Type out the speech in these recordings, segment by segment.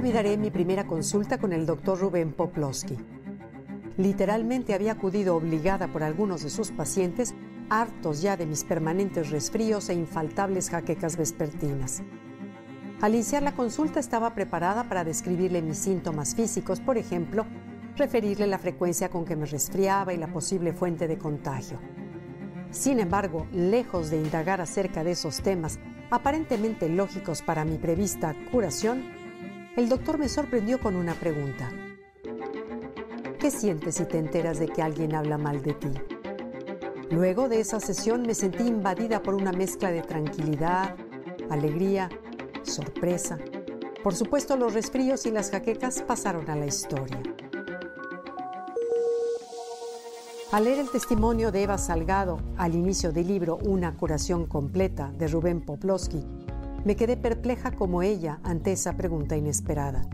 Olvidaré mi primera consulta con el doctor Rubén Poplowski. Literalmente había acudido obligada por algunos de sus pacientes, hartos ya de mis permanentes resfríos e infaltables jaquecas vespertinas. Al iniciar la consulta estaba preparada para describirle mis síntomas físicos, por ejemplo, referirle la frecuencia con que me resfriaba y la posible fuente de contagio. Sin embargo, lejos de indagar acerca de esos temas aparentemente lógicos para mi prevista curación, el doctor me sorprendió con una pregunta. ¿Qué sientes si te enteras de que alguien habla mal de ti? Luego de esa sesión me sentí invadida por una mezcla de tranquilidad, alegría, sorpresa. Por supuesto, los resfríos y las jaquecas pasaron a la historia. Al leer el testimonio de Eva Salgado al inicio del libro Una curación completa de Rubén Poplowski, me quedé perpleja como ella ante esa pregunta inesperada.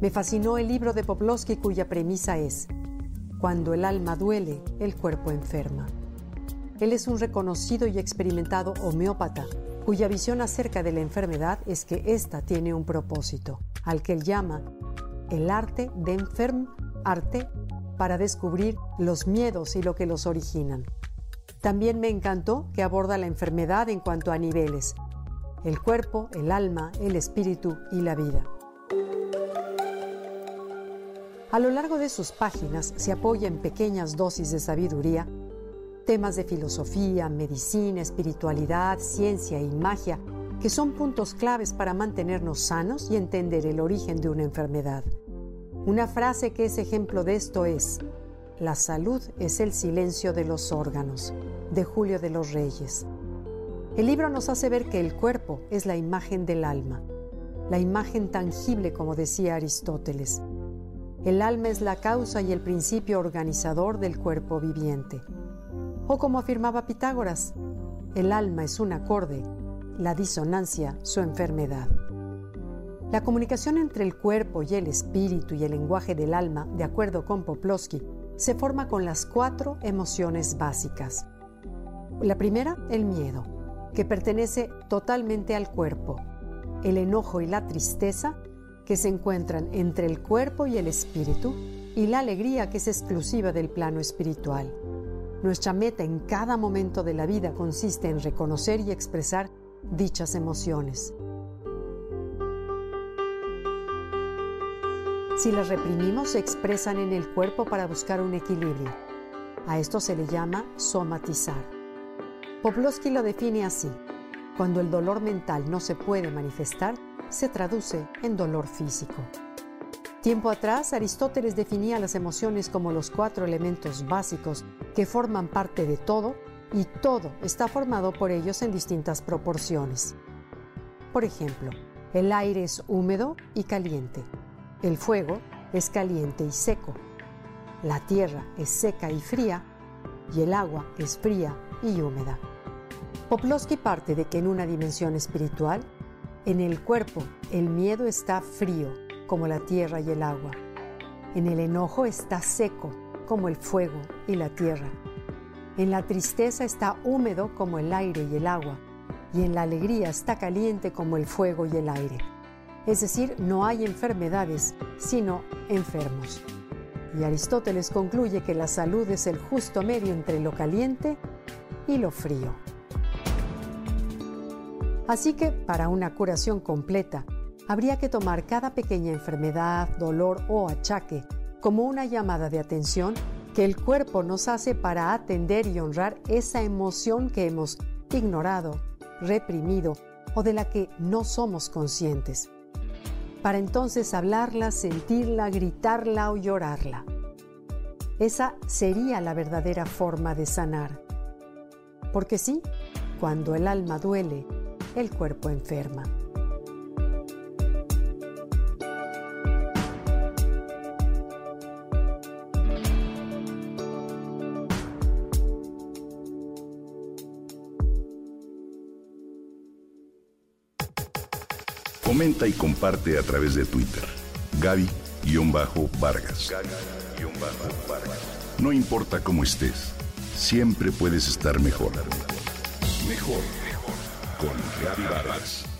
Me fascinó el libro de Poplowski cuya premisa es, Cuando el alma duele, el cuerpo enferma. Él es un reconocido y experimentado homeópata cuya visión acerca de la enfermedad es que ésta tiene un propósito, al que él llama el arte de enferm arte para descubrir los miedos y lo que los originan. También me encantó que aborda la enfermedad en cuanto a niveles, el cuerpo, el alma, el espíritu y la vida. A lo largo de sus páginas se apoya en pequeñas dosis de sabiduría temas de filosofía, medicina, espiritualidad, ciencia y magia, que son puntos claves para mantenernos sanos y entender el origen de una enfermedad. Una frase que es ejemplo de esto es, La salud es el silencio de los órganos, de Julio de los Reyes. El libro nos hace ver que el cuerpo es la imagen del alma, la imagen tangible como decía Aristóteles. El alma es la causa y el principio organizador del cuerpo viviente. O como afirmaba Pitágoras, el alma es un acorde, la disonancia su enfermedad. La comunicación entre el cuerpo y el espíritu y el lenguaje del alma, de acuerdo con Poplowski, se forma con las cuatro emociones básicas. La primera, el miedo que pertenece totalmente al cuerpo, el enojo y la tristeza que se encuentran entre el cuerpo y el espíritu, y la alegría que es exclusiva del plano espiritual. Nuestra meta en cada momento de la vida consiste en reconocer y expresar dichas emociones. Si las reprimimos, se expresan en el cuerpo para buscar un equilibrio. A esto se le llama somatizar. Poplowski lo define así. Cuando el dolor mental no se puede manifestar, se traduce en dolor físico. Tiempo atrás, Aristóteles definía las emociones como los cuatro elementos básicos que forman parte de todo y todo está formado por ellos en distintas proporciones. Por ejemplo, el aire es húmedo y caliente, el fuego es caliente y seco, la tierra es seca y fría y el agua es fría y húmeda. Poplowski parte de que en una dimensión espiritual, en el cuerpo, el miedo está frío, como la tierra y el agua. En el enojo está seco, como el fuego y la tierra. En la tristeza está húmedo como el aire y el agua. Y en la alegría está caliente como el fuego y el aire. Es decir, no hay enfermedades, sino enfermos. Y Aristóteles concluye que la salud es el justo medio entre lo caliente y lo frío. Así que, para una curación completa, habría que tomar cada pequeña enfermedad, dolor o achaque como una llamada de atención que el cuerpo nos hace para atender y honrar esa emoción que hemos ignorado, reprimido o de la que no somos conscientes. Para entonces hablarla, sentirla, gritarla o llorarla. esa sería la verdadera forma de sanar. Porque sí, cuando el alma duele, el cuerpo enferma. Comenta y comparte a través de Twitter. Gaby-Vargas. No importa cómo estés, siempre puedes estar mejor. Mejor, mejor. Con Gaby Vargas.